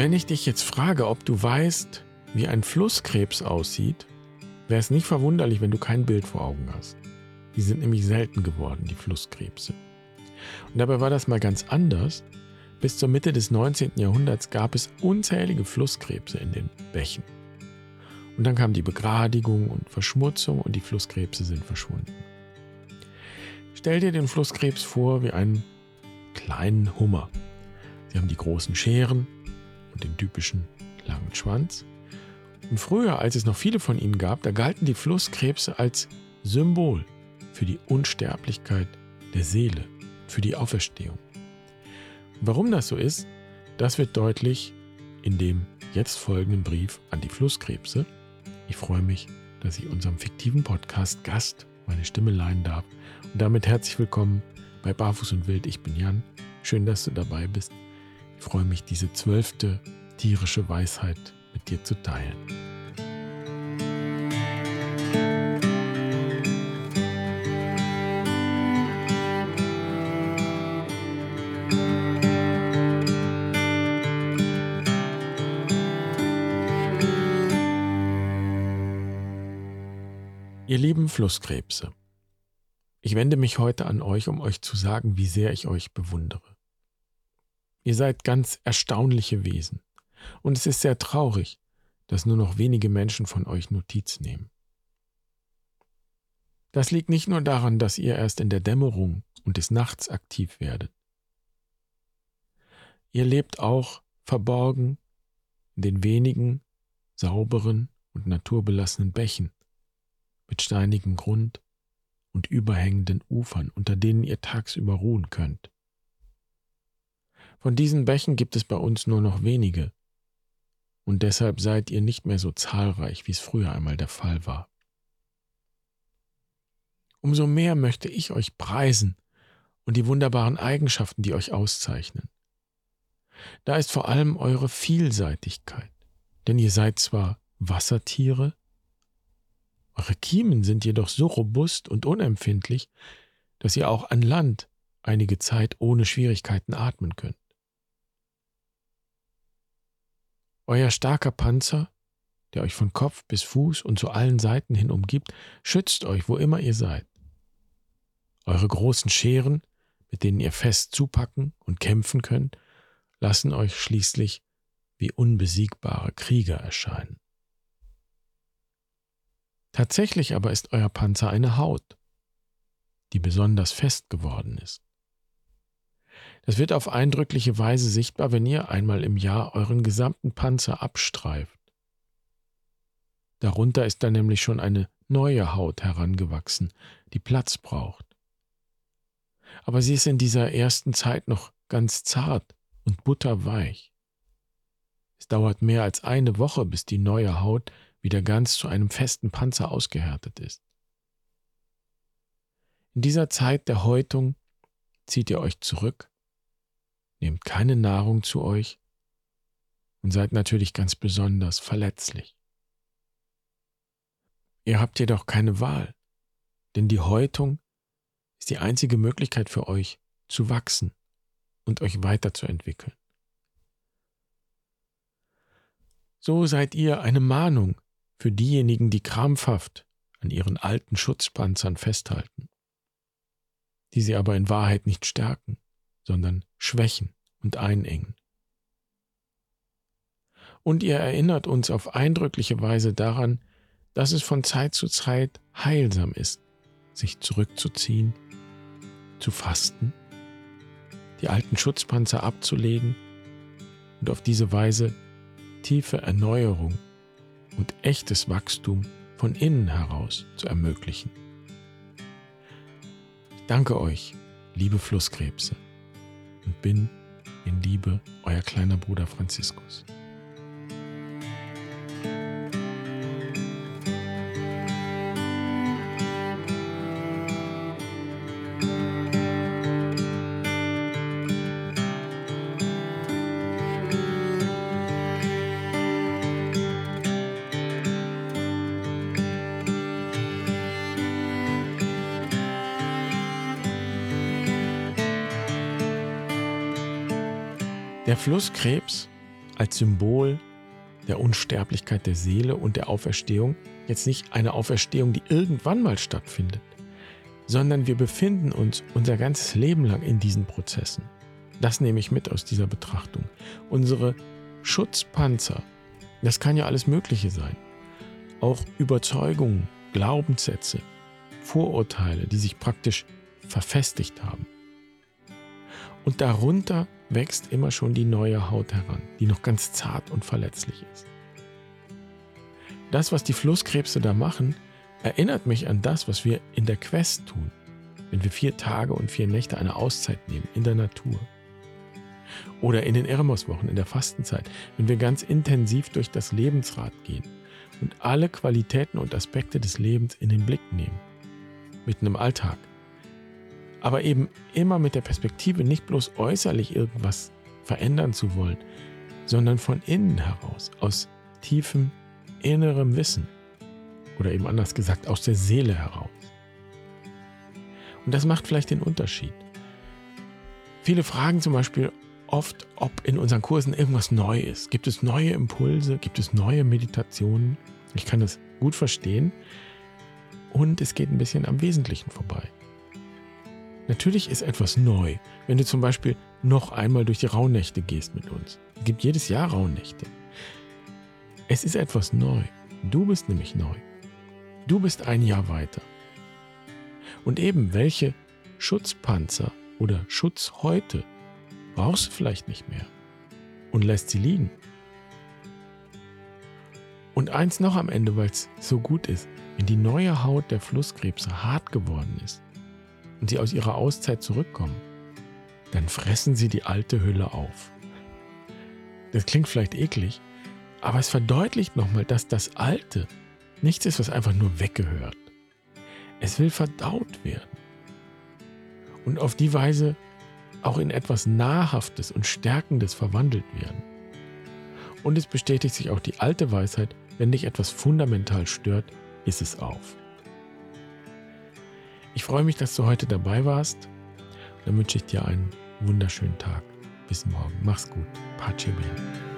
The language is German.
Wenn ich dich jetzt frage, ob du weißt, wie ein Flusskrebs aussieht, wäre es nicht verwunderlich, wenn du kein Bild vor Augen hast. Die sind nämlich selten geworden, die Flusskrebse. Und dabei war das mal ganz anders. Bis zur Mitte des 19. Jahrhunderts gab es unzählige Flusskrebse in den Bächen. Und dann kam die Begradigung und Verschmutzung und die Flusskrebse sind verschwunden. Stell dir den Flusskrebs vor wie einen kleinen Hummer. Sie haben die großen Scheren den typischen langen Schwanz. Und früher, als es noch viele von ihnen gab, da galten die Flusskrebse als Symbol für die Unsterblichkeit der Seele, für die Auferstehung. Warum das so ist, das wird deutlich in dem jetzt folgenden Brief an die Flusskrebse. Ich freue mich, dass ich unserem fiktiven Podcast Gast meine Stimme leihen darf. Und damit herzlich willkommen bei Barfuß und Wild. Ich bin Jan. Schön, dass du dabei bist. Ich freue mich, diese zwölfte tierische Weisheit mit dir zu teilen. Ihr lieben Flusskrebse, ich wende mich heute an euch, um euch zu sagen, wie sehr ich euch bewundere. Ihr seid ganz erstaunliche Wesen, und es ist sehr traurig, dass nur noch wenige Menschen von euch Notiz nehmen. Das liegt nicht nur daran, dass ihr erst in der Dämmerung und des Nachts aktiv werdet. Ihr lebt auch verborgen in den wenigen sauberen und naturbelassenen Bächen, mit steinigem Grund und überhängenden Ufern, unter denen ihr tagsüber ruhen könnt. Von diesen Bächen gibt es bei uns nur noch wenige, und deshalb seid ihr nicht mehr so zahlreich, wie es früher einmal der Fall war. Umso mehr möchte ich euch preisen und die wunderbaren Eigenschaften, die euch auszeichnen. Da ist vor allem eure Vielseitigkeit, denn ihr seid zwar Wassertiere, eure Kiemen sind jedoch so robust und unempfindlich, dass ihr auch an Land einige Zeit ohne Schwierigkeiten atmen könnt. Euer starker Panzer, der euch von Kopf bis Fuß und zu allen Seiten hin umgibt, schützt euch, wo immer ihr seid. Eure großen Scheren, mit denen ihr fest zupacken und kämpfen könnt, lassen euch schließlich wie unbesiegbare Krieger erscheinen. Tatsächlich aber ist euer Panzer eine Haut, die besonders fest geworden ist. Das wird auf eindrückliche Weise sichtbar, wenn ihr einmal im Jahr euren gesamten Panzer abstreift. Darunter ist dann nämlich schon eine neue Haut herangewachsen, die Platz braucht. Aber sie ist in dieser ersten Zeit noch ganz zart und butterweich. Es dauert mehr als eine Woche, bis die neue Haut wieder ganz zu einem festen Panzer ausgehärtet ist. In dieser Zeit der Häutung zieht ihr euch zurück, keine Nahrung zu euch und seid natürlich ganz besonders verletzlich. Ihr habt jedoch keine Wahl, denn die Häutung ist die einzige Möglichkeit für euch zu wachsen und euch weiterzuentwickeln. So seid ihr eine Mahnung für diejenigen, die krampfhaft an ihren alten Schutzpanzern festhalten, die sie aber in Wahrheit nicht stärken, sondern schwächen und einengen. Und ihr erinnert uns auf eindrückliche Weise daran, dass es von Zeit zu Zeit heilsam ist, sich zurückzuziehen, zu fasten, die alten Schutzpanzer abzulegen und auf diese Weise tiefe Erneuerung und echtes Wachstum von innen heraus zu ermöglichen. Ich danke euch, liebe Flusskrebse, und bin in Liebe euer kleiner Bruder Franziskus. Der Flusskrebs als Symbol der Unsterblichkeit der Seele und der Auferstehung jetzt nicht eine Auferstehung, die irgendwann mal stattfindet, sondern wir befinden uns unser ganzes Leben lang in diesen Prozessen. Das nehme ich mit aus dieser Betrachtung. Unsere Schutzpanzer, das kann ja alles Mögliche sein. Auch Überzeugungen, Glaubenssätze, Vorurteile, die sich praktisch verfestigt haben. Und darunter wächst immer schon die neue Haut heran, die noch ganz zart und verletzlich ist. Das, was die Flusskrebse da machen, erinnert mich an das, was wir in der Quest tun, wenn wir vier Tage und vier Nächte eine Auszeit nehmen in der Natur. Oder in den Eremos-Wochen, in der Fastenzeit, wenn wir ganz intensiv durch das Lebensrad gehen und alle Qualitäten und Aspekte des Lebens in den Blick nehmen. Mitten im Alltag, aber eben immer mit der Perspektive, nicht bloß äußerlich irgendwas verändern zu wollen, sondern von innen heraus, aus tiefem innerem Wissen oder eben anders gesagt aus der Seele heraus. Und das macht vielleicht den Unterschied. Viele fragen zum Beispiel oft, ob in unseren Kursen irgendwas neu ist. Gibt es neue Impulse? Gibt es neue Meditationen? Ich kann das gut verstehen. Und es geht ein bisschen am Wesentlichen vorbei. Natürlich ist etwas neu, wenn du zum Beispiel noch einmal durch die Rauhnächte gehst mit uns. Es gibt jedes Jahr Rauhnächte. Es ist etwas neu. Du bist nämlich neu. Du bist ein Jahr weiter. Und eben, welche Schutzpanzer oder Schutzhäute brauchst du vielleicht nicht mehr und lässt sie liegen. Und eins noch am Ende, weil es so gut ist, wenn die neue Haut der Flusskrebse hart geworden ist, und sie aus ihrer Auszeit zurückkommen, dann fressen sie die alte Hülle auf. Das klingt vielleicht eklig, aber es verdeutlicht nochmal, dass das Alte nichts ist, was einfach nur weggehört. Es will verdaut werden und auf die Weise auch in etwas Nahrhaftes und Stärkendes verwandelt werden. Und es bestätigt sich auch die alte Weisheit, wenn dich etwas fundamental stört, ist es auf. Ich freue mich, dass du heute dabei warst. Dann wünsche ich dir einen wunderschönen Tag. Bis morgen. Mach's gut. Pace bene.